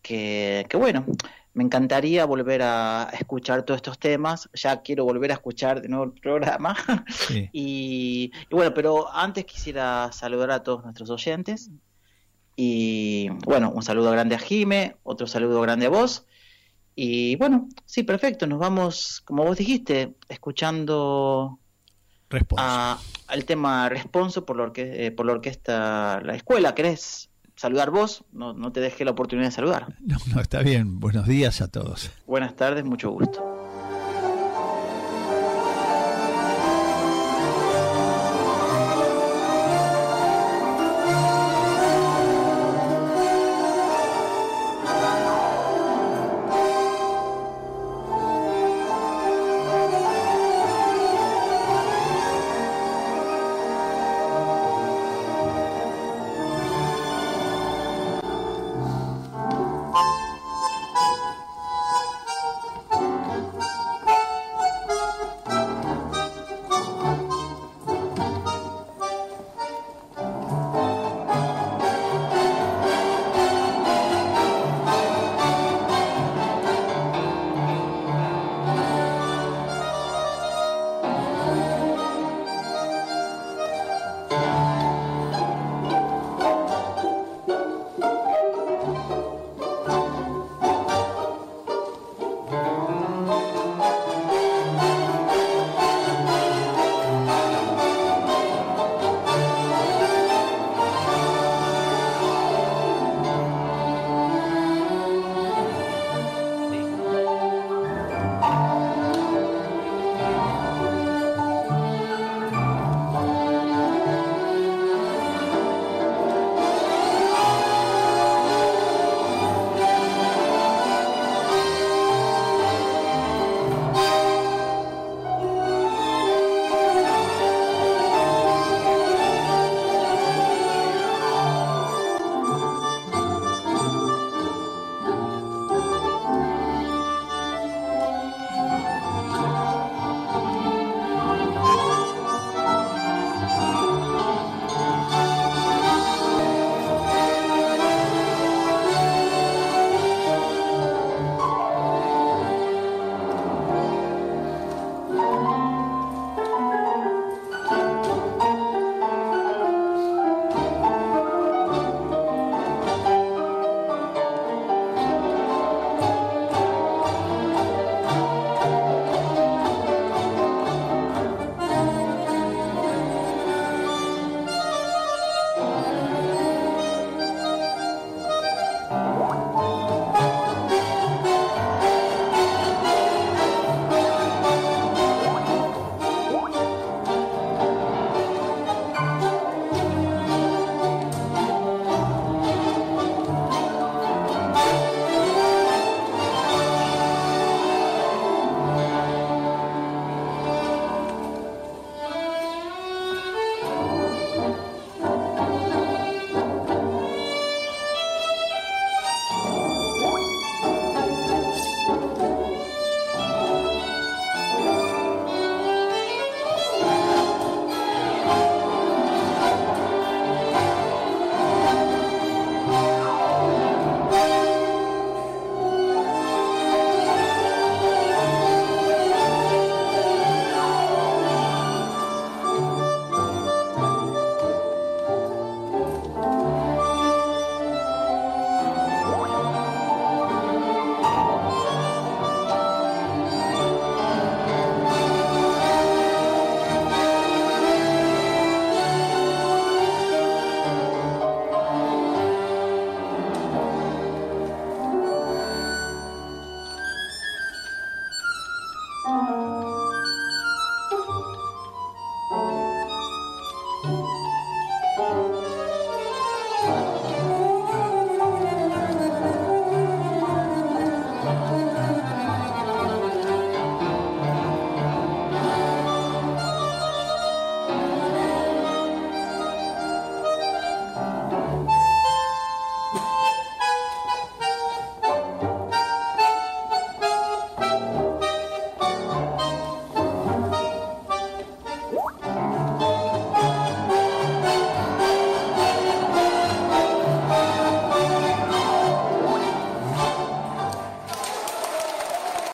que, que bueno, me encantaría volver a escuchar todos estos temas. Ya quiero volver a escuchar de nuevo el programa. y, bueno, pero antes quisiera saludar a todos nuestros oyentes. Y bueno, un saludo grande a Jime, otro saludo grande a vos. Y bueno, sí, perfecto. Nos vamos, como vos dijiste, escuchando al tema Responso por la, eh, por la orquesta La Escuela. ¿Querés saludar vos, no, no te dejé la oportunidad de saludar. No, no, está bien. Buenos días a todos. Buenas tardes, mucho gusto.